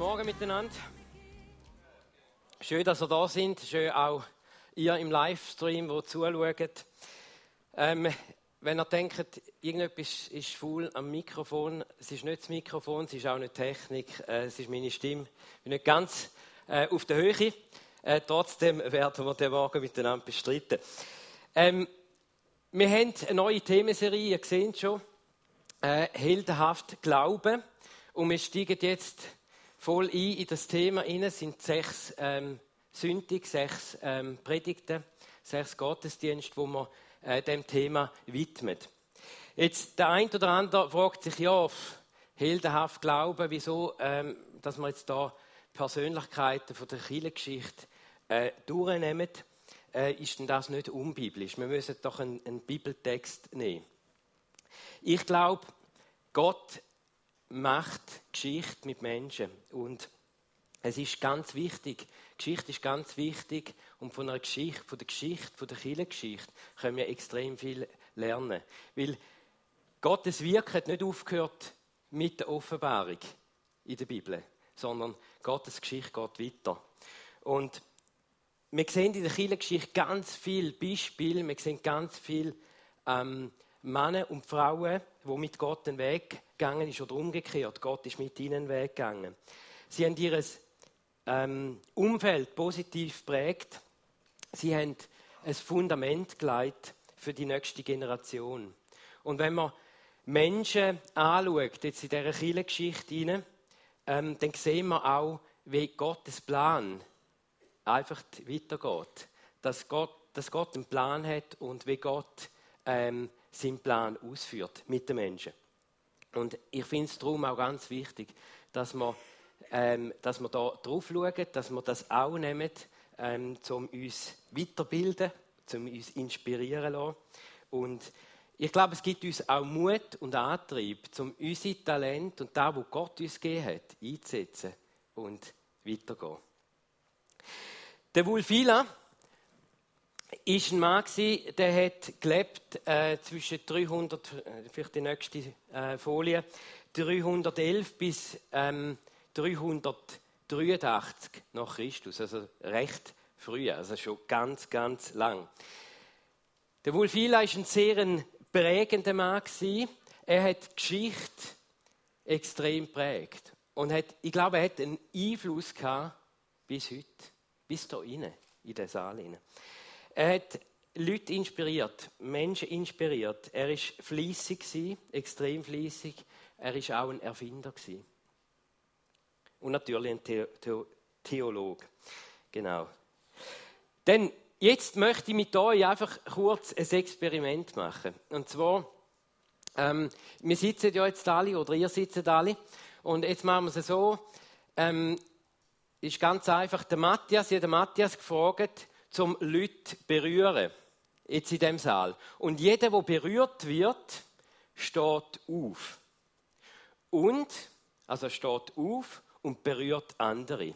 Morgen miteinander. Schön, dass ihr da sind. Schön auch ihr im Livestream, wo zuschaut. Ähm, wenn ihr denkt, irgendetwas ist faul am Mikrofon, es ist nicht das Mikrofon, es ist auch nicht Technik, äh, es ist meine Stimme. Ich bin nicht ganz äh, auf der Höhe. Äh, trotzdem werden wir den Morgen miteinander bestreiten. Ähm, wir haben eine neue Themenserie, ihr seht schon, äh, heldenhaft Glauben. Und wir steigen jetzt voll ein in das Thema rein. Es sind sechs ähm, Sündig, sechs ähm, Predigten, sechs Gottesdienste, wo man äh, dem Thema widmet. Jetzt der ein oder andere fragt sich ja, heldenhaft Glauben, wieso, ähm, dass man jetzt da Persönlichkeiten von der Kirchengeschichte äh, durchnehmen, äh, ist denn das nicht unbiblisch? Wir müssen doch einen, einen Bibeltext nehmen. Ich glaube, Gott macht Geschichte mit Menschen und es ist ganz wichtig, Geschichte ist ganz wichtig und von, einer Geschichte, von der Geschichte, von der Kirchengeschichte können wir extrem viel lernen. Weil Gottes Wirken hat nicht aufgehört mit der Offenbarung in der Bibel, sondern Gottes Geschichte geht weiter. Und wir sehen in der Kirchengeschichte ganz viele Beispiele, wir sehen ganz viele ähm, Männer und Frauen, die mit Gott den Weg gegangen ist oder umgekehrt. Gott ist mit ihnen den Weg gegangen. Sie haben ihr ähm, Umfeld positiv prägt. Sie haben ein Fundament geleitet für die nächste Generation. Und wenn man Menschen anschaut, jetzt in dieser Kirchengeschichte ähm, dann sehen wir auch, wie Gottes Plan einfach weitergeht. Dass Gott, dass Gott einen Plan hat und wie Gott ähm, seinen Plan ausführt mit den Menschen. Und ich finde es darum auch ganz wichtig, dass wir, ähm, dass wir da drauf schauen, dass wir das auch nehmen, ähm, um uns weiterbilden, um uns inspirieren lassen. Und ich glaube, es gibt uns auch Mut und Antrieb, um unser Talent und das, was Gott uns gegeben hat, einzusetzen und weiterzugehen. Der Wulfila ist ein Mann der hat gelebt äh, zwischen 300, äh, vielleicht die nächste äh, Folie, 311 bis ähm, 383 nach Christus, also recht früh, also schon ganz, ganz lang. Der Wulfila ist ein sehr prägender Mann gewesen. Er hat die Geschichte extrem prägt und hat, ich glaube, er hat einen Einfluss gehabt bis heute bis da rein, in den Saal rein. Er hat Leute inspiriert, Menschen inspiriert. Er war fließig, extrem fließig. Er war auch ein Erfinder. Und natürlich ein The The Theologe. Genau. Denn jetzt möchte ich mit euch einfach kurz ein Experiment machen. Und zwar, ähm, wir sitzen ja jetzt alle, oder ihr sitzt alle, und jetzt machen wir es so, ähm, ist ganz einfach. Der Matthias, den Matthias gefragt, zum Leute berühren. Jetzt in dem Saal. Und jeder, der berührt wird, steht auf. Und, also steht auf und berührt andere.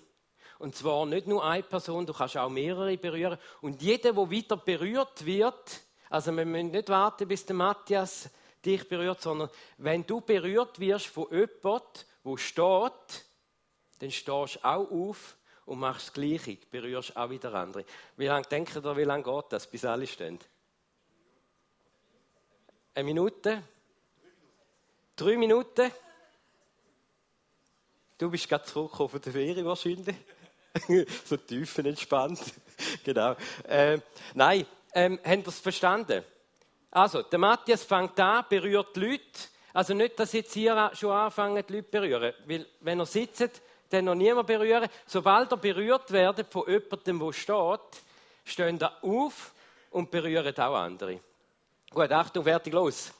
Und zwar nicht nur eine Person, du kannst auch mehrere berühren. Und jeder, der wieder berührt wird, also wir müssen nicht warten, bis der Matthias dich berührt, sondern wenn du berührt wirst von jemandem, wo steht, dann stehst du auch auf und machst das Gleiche, berührst auch wieder andere. Wie lange denkt ihr, wie lange geht das, bis alle stehen? Eine Minute? Drei Minuten? Du bist gerade zurückgekommen von der Ferie wahrscheinlich. so tiefenentspannt. genau. Ähm, nein, ähm, habt ihr es verstanden? Also, der Matthias fängt an, berührt die Leute. Also nicht, dass jetzt hier schon anfangen, die Leute berühren. Weil, wenn ihr sitzt, den noch niemand berühren. Sobald er berührt wird von jemandem, der steht, stehen da auf und berühren auch andere. Gut, Achtung, fertig, los.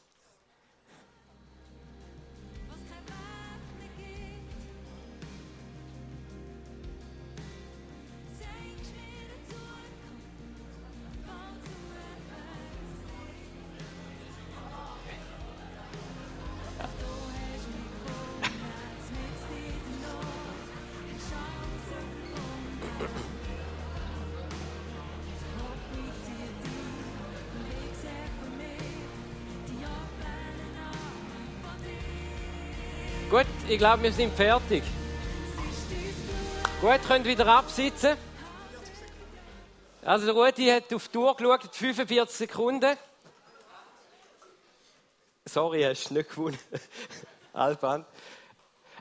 Ich glaube, wir sind fertig. Gut, könnt wieder absitzen. Also der Rudi hat auf die Uhr geschaut, 45 Sekunden. Sorry, hast du nicht gewonnen. Alban.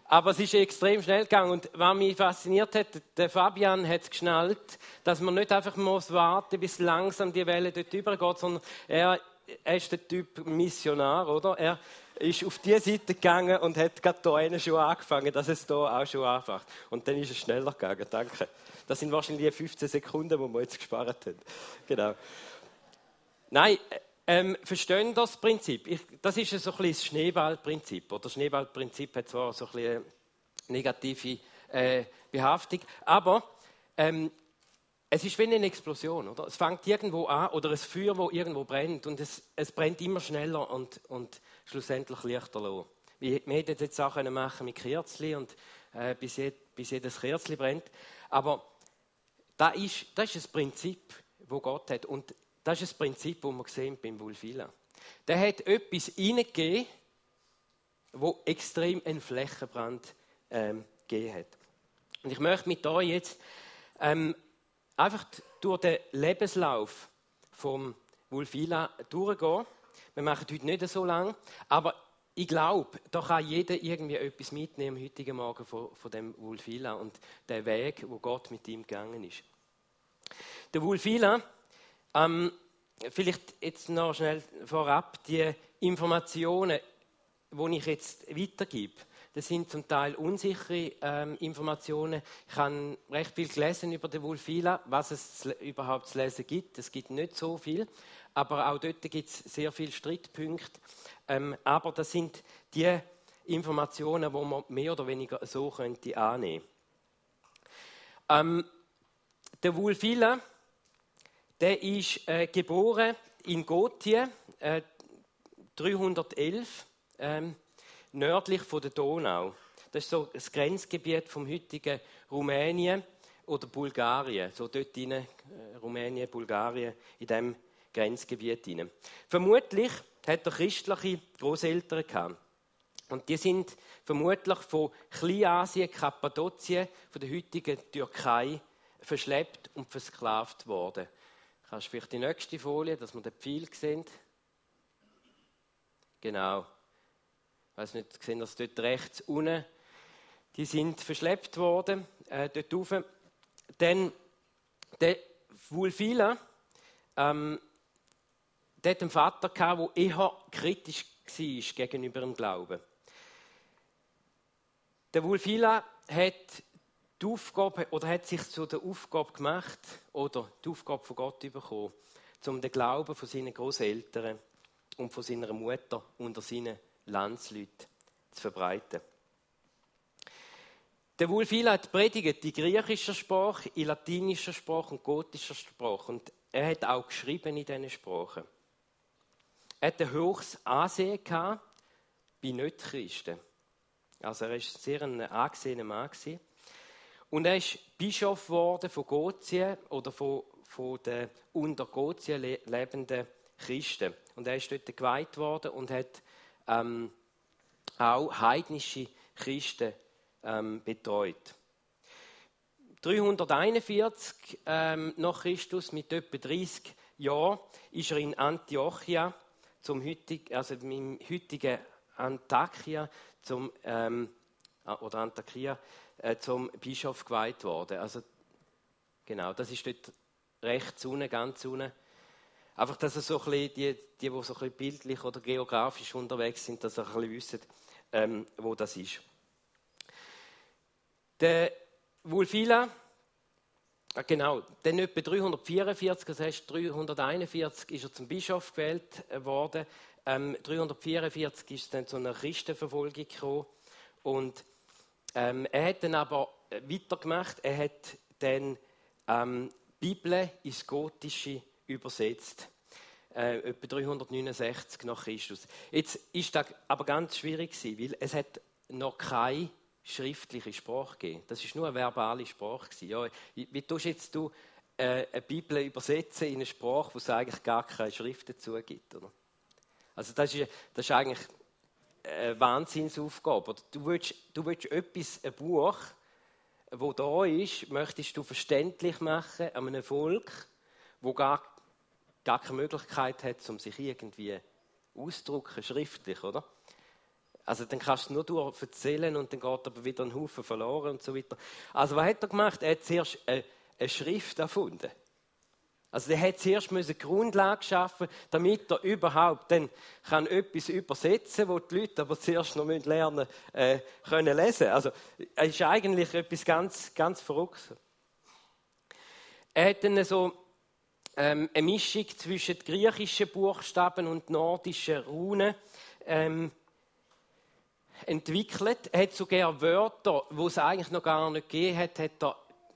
Aber es ist extrem schnell gegangen. Und was mich fasziniert hat, der Fabian hat es geschnallt, dass man nicht einfach muss warten bis langsam die Welle dort übergeht, sondern er, er ist der Typ Missionar, oder? Er ist auf die Seite gegangen und hat gerade da einen schon angefangen, dass es da auch schon anfängt. Und dann ist es schneller gegangen, danke. Das sind wahrscheinlich die 15 Sekunden, die wir jetzt gespart haben. Genau. Nein, ähm, verstehen das Prinzip? Ich, das ist so ein bisschen das Schneeballprinzip. Oder das Schneeballprinzip hat zwar so ein negative äh, Behaftung, aber ähm, es ist wie eine Explosion, oder? Es fängt irgendwo an oder ein Feuer, wo irgendwo brennt und es, es brennt immer schneller und, und schlussendlich lichter los. Wir, hätten jetzt auch machen mit Kerzli und äh, bis, jed, bis jedes Kerzli brennt, aber das ist, das ist das Prinzip, wo Gott hat und das ist das Prinzip, das wir sehen beim Wulfila. Der hat etwas hineingegeben, wo extrem einen Flächenbrand ähm, gegeben hat. Und ich möchte mit euch jetzt ähm, einfach durch den Lebenslauf vom Wulfila durchgehen. Wir machen heute nicht so lang, aber ich glaube, da kann jeder irgendwie etwas mitnehmen heutigen Morgen von, von dem Wulfila und der Weg, wo Gott mit ihm gegangen ist. Der Wulfila, ähm, vielleicht jetzt noch schnell vorab, die Informationen, die ich jetzt weitergebe, das sind zum Teil unsichere ähm, Informationen. Ich habe recht viel gelesen über den Wulfila, was es überhaupt zu lesen gibt. Es gibt nicht so viel, aber auch dort gibt es sehr viele Streitpunkte. Ähm, aber das sind die Informationen, die man mehr oder weniger so könnte annehmen. Ähm, der Wulfila, der ist äh, geboren in Gotien, äh, 311. Ähm, nördlich von der Donau. Das ist so das Grenzgebiet vom heutigen Rumänien oder Bulgarien. So dort rein, äh, Rumänien, Bulgarien, in diesem Grenzgebiet rein. Vermutlich hat er christliche Großeltern gehabt. Und die sind vermutlich von Kleinasien, Kappadokien, von der heutigen Türkei verschleppt und versklavt worden. Kannst du vielleicht die nächste Folie, dass wir den Pfeil sehen? Genau ich weiß nicht, sehen das dort rechts unten, die sind verschleppt worden, äh, dort rauf. Dann der Wulfila, ähm, der hat einen Vater gehabt, der eher kritisch war gegenüber dem Glauben. Der Wulfila hat die Aufgabe, oder hat sich zu der Aufgabe gemacht, oder die Aufgabe von Gott bekommen, um den Glauben von seinen Großeltern und von seiner Mutter unter seinen Landsleute zu verbreiten. Der Wulfila hat predigt in griechischer Sprache, in latinischer Sprache und gotischer Sprache. Und er hat auch geschrieben in diesen Sprachen. Er hatte ein hohes Ansehen bei Nicht-Christen. Also er war sehr ein angesehener Mann. Gewesen. Und er ist Bischof geworden von Gotien oder von, von den unter Gotien lebenden Christen. Und er ist dort geweiht worden und hat ähm, auch heidnische Christen ähm, betreut. 341 ähm, nach Christus, mit etwa 30 Jahren, ist er in Antiochia, zum heutigen, also im heutigen Antakya, zum, ähm, oder Antakya, äh, zum Bischof geweiht worden. Also, genau, das ist dort rechts unten, ganz unten Einfach, dass so ein bisschen, die, die, die so ein bisschen bildlich oder geografisch unterwegs sind, dass ihr ein bisschen wissen, ähm, wo das ist. Der Wulfila, ah, genau, dann etwa 344, das heißt 341 ist er zum Bischof gewählt worden. Ähm, 344 ist es dann zu einer Christenverfolgung gekommen. Und ähm, er hat dann aber weitergemacht. Er hat dann ähm, Bibel ins Gotische übersetzt. Äh, etwa 369 nach Christus. Jetzt ist das aber ganz schwierig weil es hat noch keine schriftliche Sprache gegeben. Das ist nur eine verbale Sprache. Ja, wie tust jetzt du äh, eine Bibel übersetzen in eine Sprache, wo es eigentlich gar keine Schrift dazu gibt, oder? Also das ist, das ist eigentlich eine Wahnsinnsaufgabe. Oder du willst, du willst etwas, ein Buch, wo da ist, möchtest du verständlich machen an einem Volk, wo gar, gar keine Möglichkeit hat, um sich irgendwie auszudrücken, schriftlich, oder? Also dann kannst du nur durch erzählen und dann geht aber wieder ein Haufen verloren und so weiter. Also was hat er gemacht? Er hat zuerst eine, eine Schrift erfunden. Also der hat zuerst eine Grundlage schaffen, damit er überhaupt dann kann etwas übersetzen, wo die Leute aber zuerst noch lernen äh, können lesen. Also es ist eigentlich etwas ganz, ganz Verrücktes. Er hat dann so ähm, eine Mischung zwischen griechischen Buchstaben und nordischen Runen ähm, entwickelt. Er hat sogar Wörter, wo es eigentlich noch gar nicht gegeben hat, hat er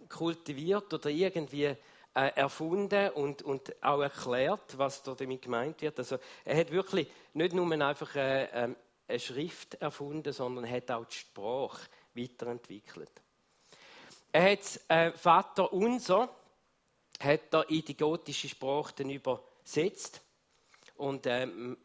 kultiviert oder irgendwie äh, erfunden und, und auch erklärt, was da damit gemeint wird. Also er hat wirklich nicht nur einfach äh, ähm, eine Schrift erfunden, sondern hat auch die Sprache weiterentwickelt. Er hat äh, Vater Unser hat er in die gotische Sprache dann übersetzt und ähm,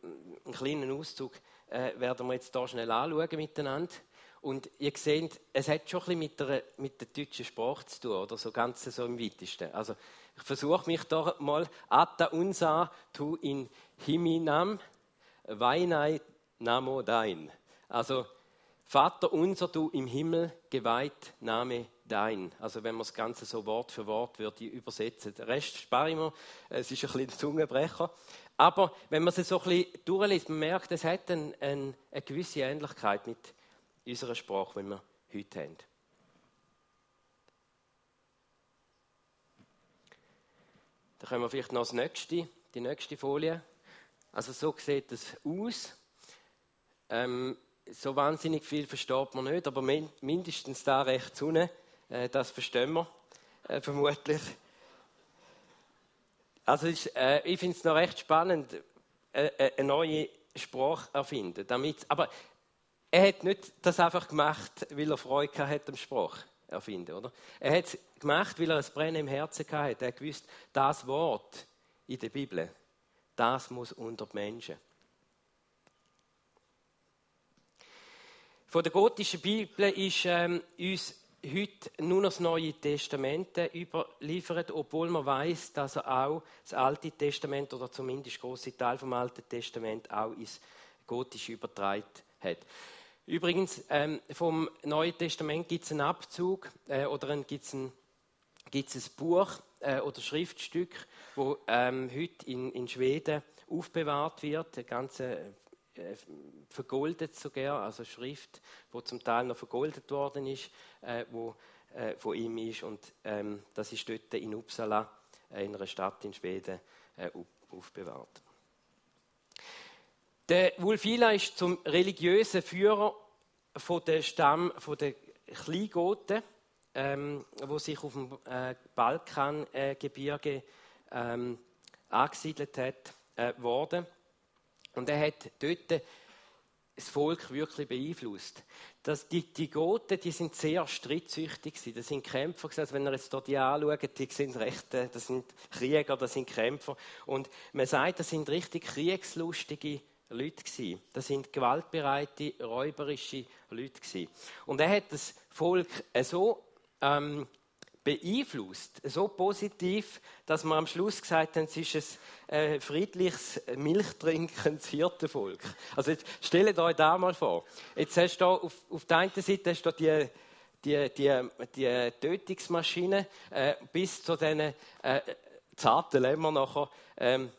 einen kleinen Auszug äh, werden wir jetzt hier schnell anschauen miteinander. Und ihr seht, es hat schon ein bisschen mit der, mit der deutschen Sprache zu tun, oder so ganz so im weitesten. Also ich versuche mich doch mal, Atta unsa tu in himinam, weinai namo dein. Also, Vater unser, du im Himmel, geweiht Name dein. Also, wenn man das Ganze so Wort für Wort würde übersetzen. Den Rest spare ich mir, es ist ein bisschen ein Zungenbrecher. Aber wenn man es so ein bisschen durchliest, man merkt, es hat ein, ein, eine gewisse Ähnlichkeit mit unserer Sprache, die wir heute haben. Da können wir vielleicht noch das nächste, die nächste Folie. Also so sieht es aus. Ähm, so wahnsinnig viel versteht man nicht, aber mindestens da rechts unten, das verstehen wir äh, vermutlich. Also ist, äh, ich finde es noch recht spannend, äh, äh, eine neue Sprache erfinden. Damit, aber er hat nicht das einfach gemacht, weil er Freude hatte am Sprache erfinden, oder? Er hat es gemacht, weil er ein Brennen im Herzen hatte. Er hat gewusst, das Wort in der Bibel, das muss unter die Menschen. Von der gotischen Bibel ist ähm, uns heute nur noch das Neue Testament überliefert, obwohl man weiß, dass er auch das Alte Testament oder zumindest große Teil vom Alten Testament auch ins Gotische übertragen hat. Übrigens, ähm, vom Neuen Testament gibt es einen Abzug äh, oder gibt es ein, gibt's ein Buch äh, oder Schriftstück, wo ähm, heute in, in Schweden aufbewahrt wird, ganze vergoldet sogar, also Schrift, wo zum Teil noch vergoldet worden ist, äh, wo äh, von ihm ist und ähm, das ist dort in Uppsala, äh, in einer Stadt in Schweden, äh, aufbewahrt. Der Wulfila ist zum religiösen Führer von der Stamm von der Kleingoten, ähm, wo sich auf dem äh, Balkangebirge äh, ähm, angesiedelt hat, äh, worden. Und er hat dort das Volk wirklich beeinflusst. Das, die, die Goten, die sind sehr strittsüchtig gewesen. Das sind Kämpfer Also wenn ihr jetzt dort die anschaut, die sind recht, äh, das sind Krieger, das sind Kämpfer. Und man sagt, das sind richtig kriegslustige Leute gewesen. Das sind gewaltbereite, räuberische Leute gewesen. Und er hat das Volk so ähm, beeinflusst, so positiv, dass man am Schluss gesagt hat, es ist ein äh, friedliches, milchtrinkendes Hirtenvolk. Also jetzt stellt euch da mal vor. Jetzt hast du auf, auf der einen Seite hast du die die, die, die Tötungsmaschine äh, bis zu diesen äh, zarten Lämmern nachher. Ähm,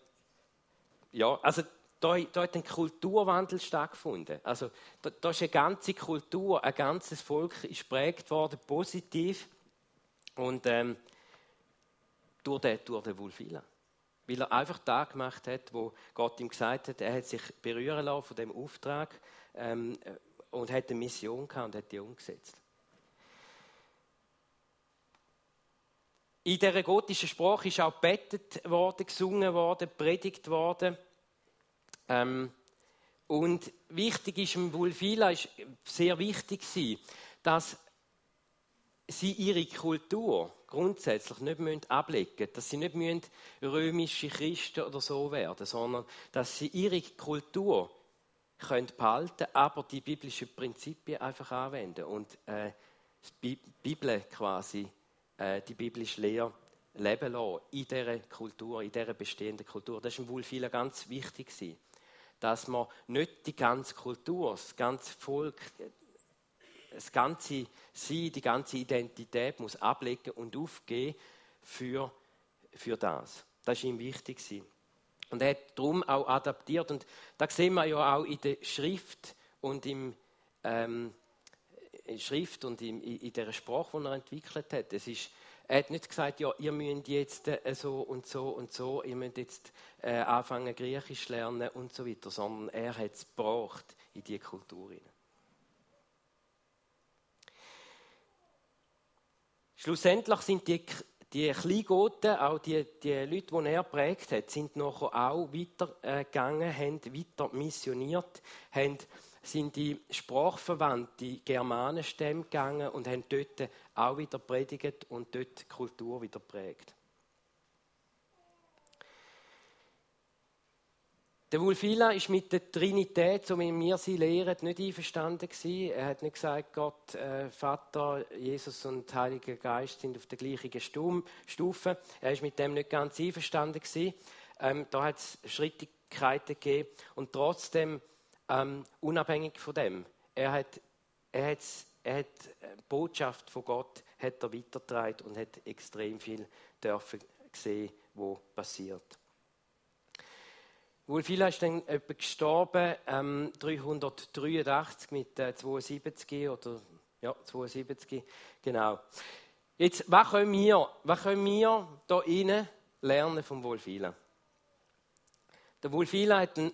ja, also da, da hat ein Kulturwandel stattgefunden. Also da, da ist eine ganze Kultur, ein ganzes Volk ist prägt worden, positiv und ähm, durch den, durch den Wulfila. Weil er einfach da gemacht hat, wo Gott ihm gesagt hat, er hat sich berühren lassen von dem Auftrag ähm, und hat eine Mission gehabt und hat die umgesetzt. In der gotischen Sprache ist auch bettet worden, gesungen worden, predigt worden. Ähm, und wichtig ist im Wulfila ist sehr wichtig sie, dass sie ihre Kultur grundsätzlich nicht müssen ablegen dass sie nicht müssen römische Christen oder so werden, sondern dass sie ihre Kultur können behalten, aber die biblischen Prinzipien einfach anwenden und äh, die Bibel quasi, äh, die biblische Lehre leben lassen in dieser Kultur, in dieser bestehenden Kultur. Das war wohl vielen ganz wichtig, dass man nicht die ganze Kultur, das ganze Volk, das ganze Sein, die ganze Identität muss ablegen und aufgeben für, für das. Das war ihm wichtig. Und er hat darum auch adaptiert. Und da sehen wir ja auch in der Schrift und im ähm, Schrift und in, in, der Sprache, die er entwickelt hat. Es ist, er hat nicht gesagt, ja, ihr müsst jetzt äh, so und so und so, ihr müsst jetzt äh, anfangen Griechisch lernen und so weiter, sondern er hat es gebraucht in diese Kultur. Schlussendlich sind die, die Kleingoten, auch die, die Leute, die er prägt hat, sind nachher auch weitergegangen, äh, haben weiter missioniert, haben sind die sprachverwandte Germanenstämme gegangen und haben dort auch wieder predigt und dort die Kultur wieder prägt. Der Wulfila ist mit der Trinität, so wie wir sie lehren, nicht einverstanden gewesen. Er hat nicht gesagt, Gott, äh, Vater, Jesus und Heiliger Geist sind auf der gleichen Stufe. Er ist mit dem nicht ganz einverstanden gewesen. Ähm, da hat es Schrittigkeiten gegeben und trotzdem ähm, unabhängig von dem. Er hat, er hat, er hat die Botschaft von Gott hat er weitergetragen und hat extrem viel dürfen sehen, was passiert. Wulfila ist dann etwa gestorben, ähm, 383 mit äh, 72 oder ja, 72, genau. Jetzt, was können wir, was können wir da innen lernen vom Wulfila? Der Wulfila hat einen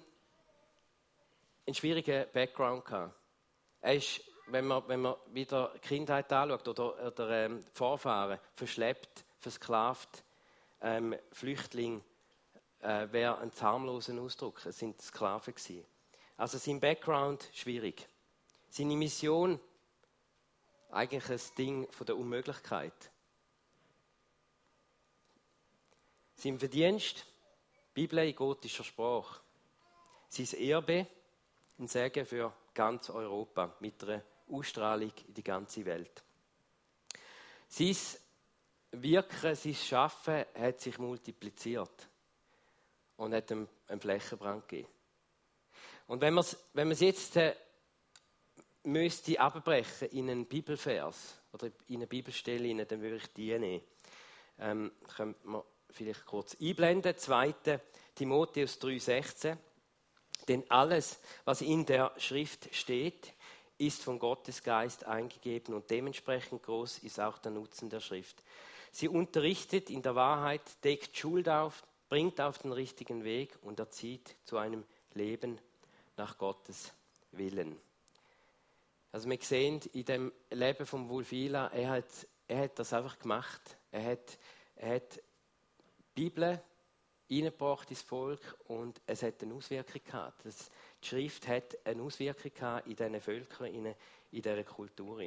einen schwierigen Background gehabt. Er ist, wenn man, wenn man wieder Kindheit anschaut oder, oder ähm, Vorfahren, verschleppt, versklavt, ähm, Flüchtling, äh, wäre ein zahnloser Ausdruck. Es sind Sklaven gewesen. Also sein Background schwierig. Seine Mission eigentlich ein Ding von der Unmöglichkeit. Sein Verdienst, Bibel in gotischer Sprache. Sein Erbe, ein Segen für ganz Europa mit einer Ausstrahlung in die ganze Welt. Sein Wirken, sein Schaffen hat sich multipliziert und hat einen, Flächenbrand gegeben. Und wenn man es wenn jetzt äh, müsste abbrechen in einen Bibelvers oder in eine Bibelstelle, dann würde ich die nehmen. Ähm, können wir vielleicht kurz einblenden. 2. Timotheus 3,16. Denn alles, was in der Schrift steht, ist von Gottes Geist eingegeben und dementsprechend groß ist auch der Nutzen der Schrift. Sie unterrichtet in der Wahrheit, deckt Schuld auf, bringt auf den richtigen Weg und erzieht zu einem Leben nach Gottes Willen. Also wir sehen in dem Leben von Wulfila, er hat, er hat das einfach gemacht. Er hat, er hat die Bibel reingebracht ins Volk und es hat eine Auswirkung gehabt. Das, die Schrift hat eine Auswirkung gehabt in diesen Völkern, in, in dieser Kultur.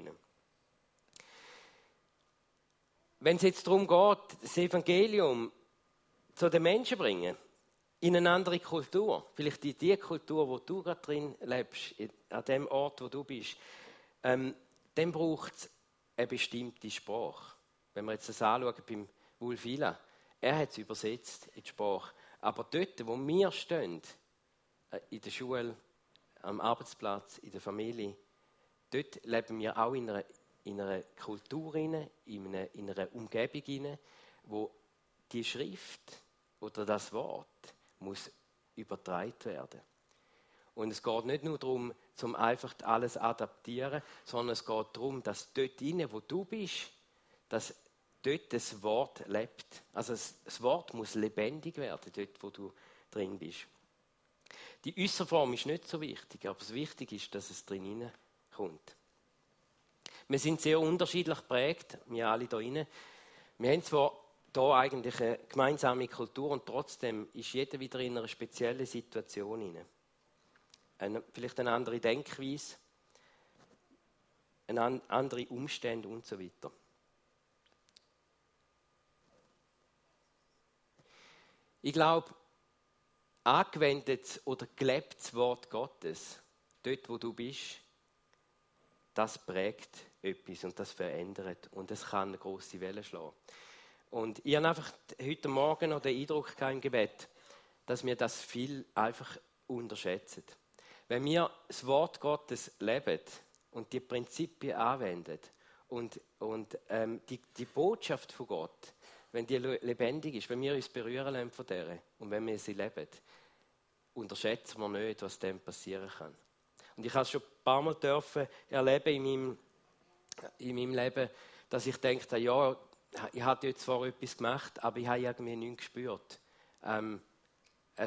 Wenn es jetzt darum geht, das Evangelium zu den Menschen bringen, in eine andere Kultur, vielleicht in die Kultur, wo du gerade drin lebst, an dem Ort, wo du bist, ähm, dann braucht es eine bestimmte Sprache. Wenn wir jetzt das anschauen beim Wulfila, er hat es übersetzt in die Sprache. Aber dort, wo wir stehen, äh, in der Schule, am Arbeitsplatz, in der Familie, dort leben wir auch in einer, in einer Kultur, in einer, in einer Umgebung, wo die Schrift oder das Wort muss übertragen werden. Und es geht nicht nur darum, zum einfach alles adaptieren, sondern es geht darum, dass dort inne, wo du bist, dass dort das Wort lebt. Also das Wort muss lebendig werden, dort wo du drin bist. Die Äußerform ist nicht so wichtig, aber das Wichtige ist, dass es drin kommt. Wir sind sehr unterschiedlich geprägt, wir alle hier drin. Wir haben zwar hier eigentlich eine gemeinsame Kultur und trotzdem ist jeder wieder in einer speziellen Situation. Eine, vielleicht eine andere Denkweise, eine andere Umstände und so weiter. Ich glaube, angewendet oder gelebtes Wort Gottes, dort wo du bist, das prägt etwas und das verändert und es kann eine große Welle schlagen. Und ich habe einfach heute Morgen noch den Eindruck im Gebet, dass wir das viel einfach unterschätzen. Wenn wir das Wort Gottes leben und die Prinzipien anwenden und, und ähm, die, die Botschaft von Gott, wenn die lebendig ist, wenn wir uns berühren lassen von der und wenn wir sie leben, unterschätzen wir nicht, was dem passieren kann. Und ich habe es schon ein paar Mal dürfen erleben in meinem, in meinem Leben, dass ich denke, ja, ich habe jetzt zwar etwas gemacht, aber ich habe irgendwie nichts gespürt. Ähm,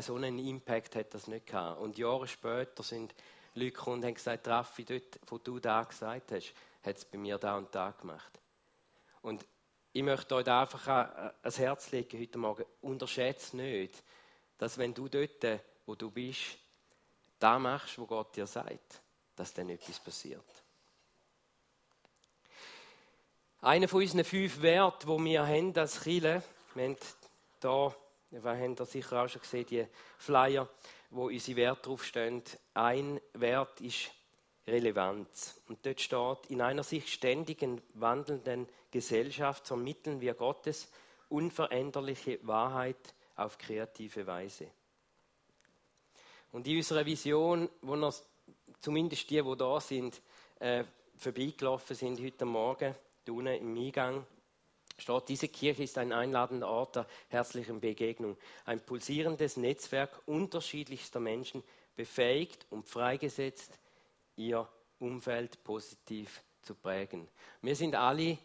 so einen Impact hat das nicht gehabt. Und Jahre später sind Leute gekommen und haben gesagt, Raffi, dort, wo du da gesagt hast, hat es bei mir da und da gemacht. Und ich möchte euch einfach ans Herz legen heute Morgen, unterschätze nicht, dass wenn du dort, wo du bist, da machst, wo Gott dir sagt, dass dann etwas passiert. Einer von unseren fünf Werten, die wir haben als Chile, wir haben hier, wir haben sicher auch schon gesehen, die Flyer, wo unsere Werte draufstehen. Ein Wert ist Relevanz. Und dort steht, in einer sich ständig wandelnden Gesellschaft vermitteln wir Gottes unveränderliche Wahrheit auf kreative Weise. Und in unserer Vision, wo noch zumindest die, die da sind, äh, vorbeigelaufen sind heute Morgen, unten im Eingang steht, diese Kirche ist ein einladender Ort der herzlichen Begegnung, ein pulsierendes Netzwerk unterschiedlichster Menschen, befähigt und freigesetzt, ihr Umfeld positiv zu prägen. Wir sind alle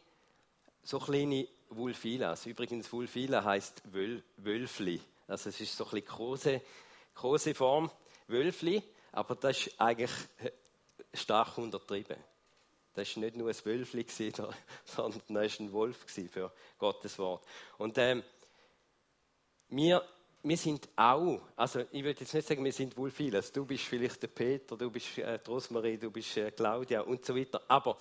so kleine Wulfilas. Übrigens, Wulfila heißt Wöl, Wölfli. Also es ist so ein bisschen große, große Form, Wölfli, aber das ist eigentlich stark untertrieben. Das war nicht nur ein Wölfli, sondern das war ein Wolf für Gottes Wort. Und ähm, wir, wir sind auch, also ich würde jetzt nicht sagen, wir sind wohl viele. Also, du bist vielleicht der Peter, du bist äh, Rosmarie, du bist äh, Claudia und so weiter. Aber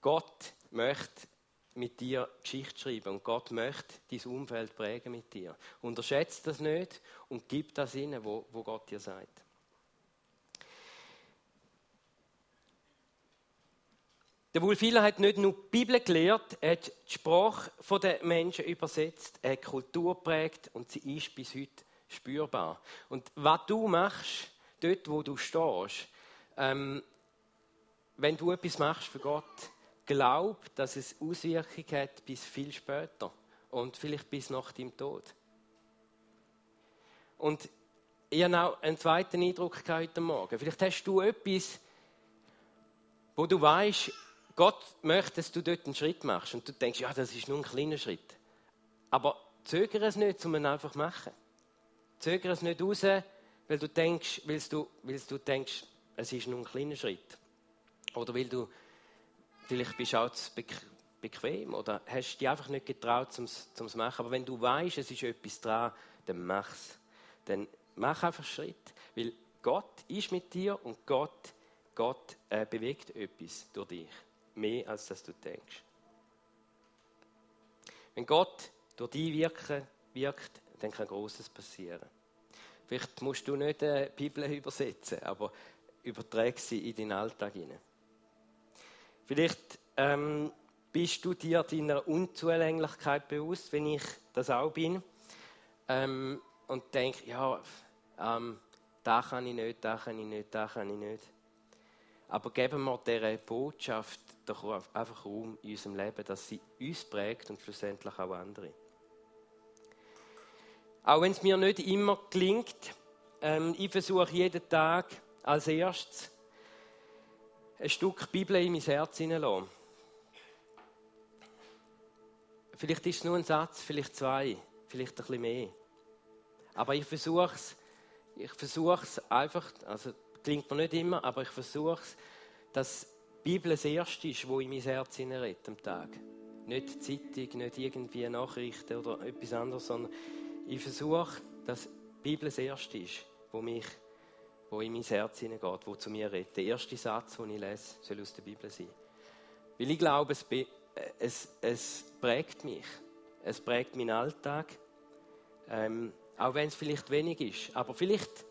Gott möchte mit dir Geschichte schreiben und Gott möchte dein Umfeld prägen mit dir. Unterschätzt das nicht und gib das in, wo, wo Gott dir sagt. Der Wulfila hat nicht nur die Bibel gelehrt, er hat die Sprache der Menschen übersetzt, er hat Kultur geprägt und sie ist bis heute spürbar. Und was du machst, dort wo du stehst, ähm, wenn du etwas machst für Gott, glaub, dass es Auswirkungen hat bis viel später und vielleicht bis nach deinem Tod. Und ich habe auch einen zweiten Eindruck heute Morgen. Vielleicht hast du etwas, wo du weißt, Gott möchte, dass du dort einen Schritt machst und du denkst, ja, das ist nur ein kleiner Schritt. Aber zögere es nicht, um ihn einfach zu machen. Zögere es nicht raus, weil du denkst, weil du, weil du denkst, es ist nur ein kleiner Schritt. Oder weil du vielleicht bist auch zu bequem oder hast dich einfach nicht getraut, zum es machen. Aber wenn du weißt, es ist etwas dran, dann mach es. Dann mach einfach Schritt. Weil Gott ist mit dir und Gott, Gott äh, bewegt etwas durch dich mehr, als dass du denkst. Wenn Gott durch dich wirken, wirkt, dann kann Großes passieren. Vielleicht musst du nicht die Bibel übersetzen, aber überträg sie in deinen Alltag hinein. Vielleicht ähm, bist du dir deiner Unzulänglichkeit bewusst, wenn ich das auch bin, ähm, und denkst, ja, ähm, da kann ich nicht, da kann ich nicht, da kann ich nicht. Aber geben wir dieser Botschaft doch einfach Raum in unserem Leben, dass sie uns prägt und schlussendlich auch andere. Auch wenn es mir nicht immer gelingt, ähm, ich versuche jeden Tag als erstes ein Stück Bibel in mein Herz hineinzulassen. Vielleicht ist es nur ein Satz, vielleicht zwei, vielleicht ein bisschen mehr. Aber ich versuche es, ich versuche es einfach, also klingt mir nicht immer, aber ich versuche es, dass Bibel das Erste ist, wo in mein Herz hineinredet am Tag. Nicht Zeitung, nicht irgendwie Nachrichten oder etwas anderes, sondern ich versuche, dass die Bibel das Erste ist, wo mich wo in mein Herz hineingeht, wo zu mir redet. Der erste Satz, den ich lese, soll aus der Bibel sein. Weil ich glaube, es, es, es prägt mich. Es prägt meinen Alltag. Ähm, auch wenn es vielleicht wenig ist. Aber vielleicht,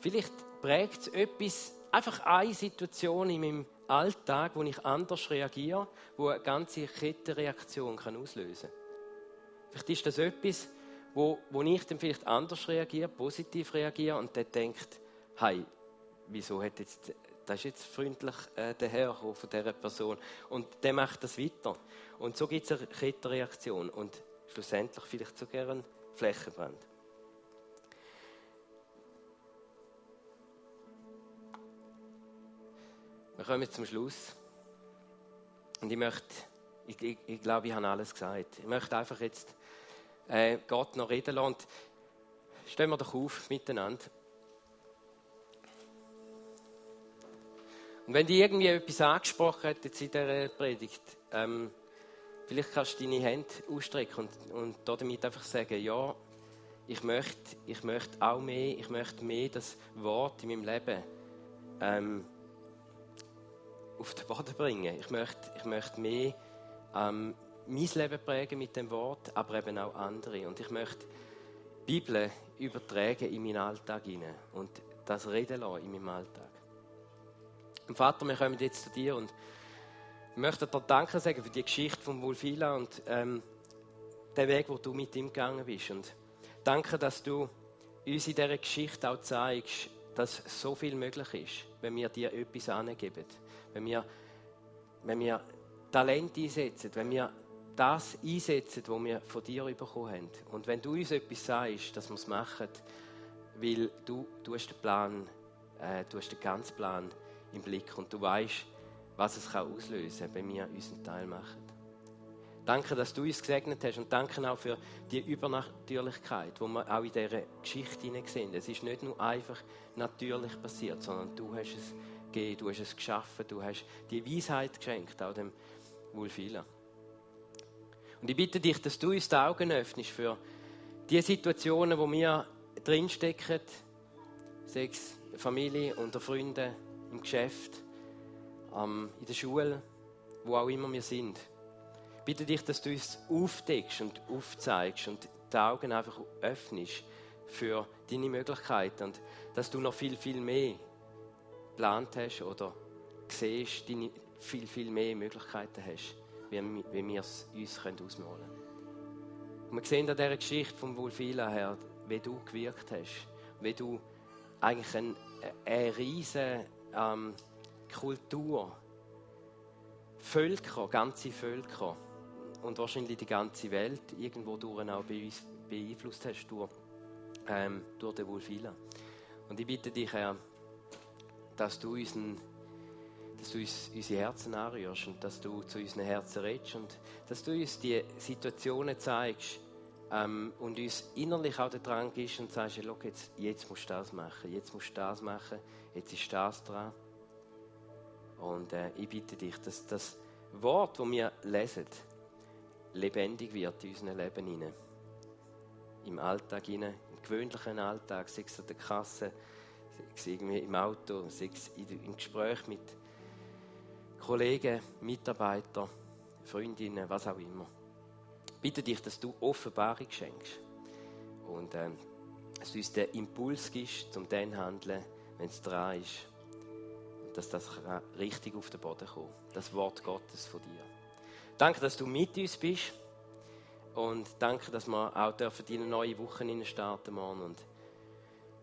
vielleicht prägt es etwas, einfach eine Situation in meinem Alltag, wo ich anders reagiere, wo eine ganze Kettenreaktion kann auslösen kann. Vielleicht ist das etwas, wo, wo ich dann vielleicht anders reagiere, positiv reagiere und der denkt, hey, wieso hat jetzt, das ist jetzt freundlich äh, der Herr von dieser Person und der macht das weiter. Und so gibt es eine Kettenreaktion und schlussendlich vielleicht sogar einen Flächenbrand. Wir kommen zum Schluss. Und ich möchte, ich, ich, ich glaube, ich habe alles gesagt. Ich möchte einfach jetzt äh, Gott noch reden lassen. Und stehen wir doch auf miteinander. Und wenn dich irgendwie etwas angesprochen hat jetzt in dieser Predigt, ähm, vielleicht kannst du deine Hände ausstrecken und, und damit einfach sagen, ja, ich möchte, ich möchte auch mehr, ich möchte mehr das Wort in meinem Leben ähm, auf den Boden bringen. Ich möchte, ich möchte mehr ähm, mein Leben prägen mit dem Wort, aber eben auch andere. Und ich möchte die Bibel übertragen in meinen Alltag hinein und das reden lassen in meinem Alltag. Und Vater, wir kommen jetzt zu dir und ich möchte dir Danke sagen für die Geschichte von Wolfila und ähm, den Weg, wo du mit ihm gegangen bist. Und danke, dass du uns in dieser Geschichte auch zeigst, dass so viel möglich ist, wenn wir dir etwas angeben wenn wir, wenn wir Talent einsetzen, wenn wir das einsetzen, was wir von dir bekommen haben. Und wenn du uns etwas sagst, dass wir es machen, weil du, du hast den Plan, äh, du hast den ganzen Plan im Blick und du weißt, was es kann auslösen kann, wenn wir unseren Teil machen. Danke, dass du uns gesegnet hast und danke auch für die Übernatürlichkeit, die wir auch in dieser Geschichte sehen. Es ist nicht nur einfach natürlich passiert, sondern du hast es gegeben, du hast es geschaffen, du hast die Weisheit geschenkt, auch dem Wulfila. Und ich bitte dich, dass du uns die Augen öffnest für die Situationen, wo wir drinstecken, sechs Familie, unter Freunden, im Geschäft, in der Schule, wo auch immer wir sind. Ich bitte dich, dass du uns aufdeckst und aufzeigst und die Augen einfach öffnest für deine Möglichkeiten und dass du noch viel, viel mehr geplant hast oder siehst, deine viel, viel mehr Möglichkeiten hast, wie, wie wir es uns ausmalen können. Und wir sehen an dieser Geschichte von Wulfila her, wie du gewirkt hast, wie du eigentlich eine, eine riesige ähm, Kultur, Völker, ganze Völker und wahrscheinlich die ganze Welt irgendwo durch auch beeinflusst hast durch, ähm, durch den Wulfila. Und ich bitte dich, Herr, dass du, unseren, dass du uns unsere Herzen anrührst und dass du zu unseren Herzen redest und dass du uns die Situationen zeigst ähm, und uns innerlich auch der Drang ist und sagst, hey, jetzt, jetzt musst du das machen, jetzt musst du das machen, jetzt ist das dran. Und äh, ich bitte dich, dass das Wort, das wir lesen, lebendig wird in unserem Leben hinein. Im Alltag hinein, im gewöhnlichen Alltag, sei es an der Kasse, sei es im Auto, sei es im Gespräch mit Kollegen, Mitarbeitern, Freundinnen, was auch immer. Bitte dich, dass du Offenbarung schenkst und ähm, dass du uns den Impuls gibst, um dann zu handeln, wenn es dran ist. Und dass das richtig auf den Boden kommt. Das Wort Gottes von dir. Danke, dass du mit uns bist. Und danke, dass wir auch dürfen in eine neue Woche starten morgen. Und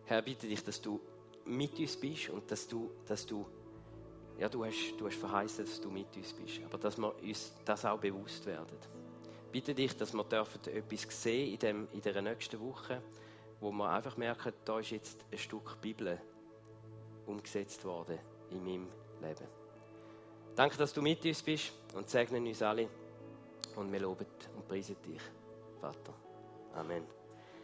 Herr, bitte dich, dass du mit uns bist und dass du, dass du, ja, du hast, du hast verheißen, dass du mit uns bist, aber dass wir uns das auch bewusst werden. Bitte dich, dass wir dürfen etwas sehen in, dem, in der nächsten Woche, wo wir einfach merken, da ist jetzt ein Stück Bibel umgesetzt worden in meinem Leben. Danke, dass du mit uns bist und segnen uns alle und wir loben und preisen dich, Vater. Amen.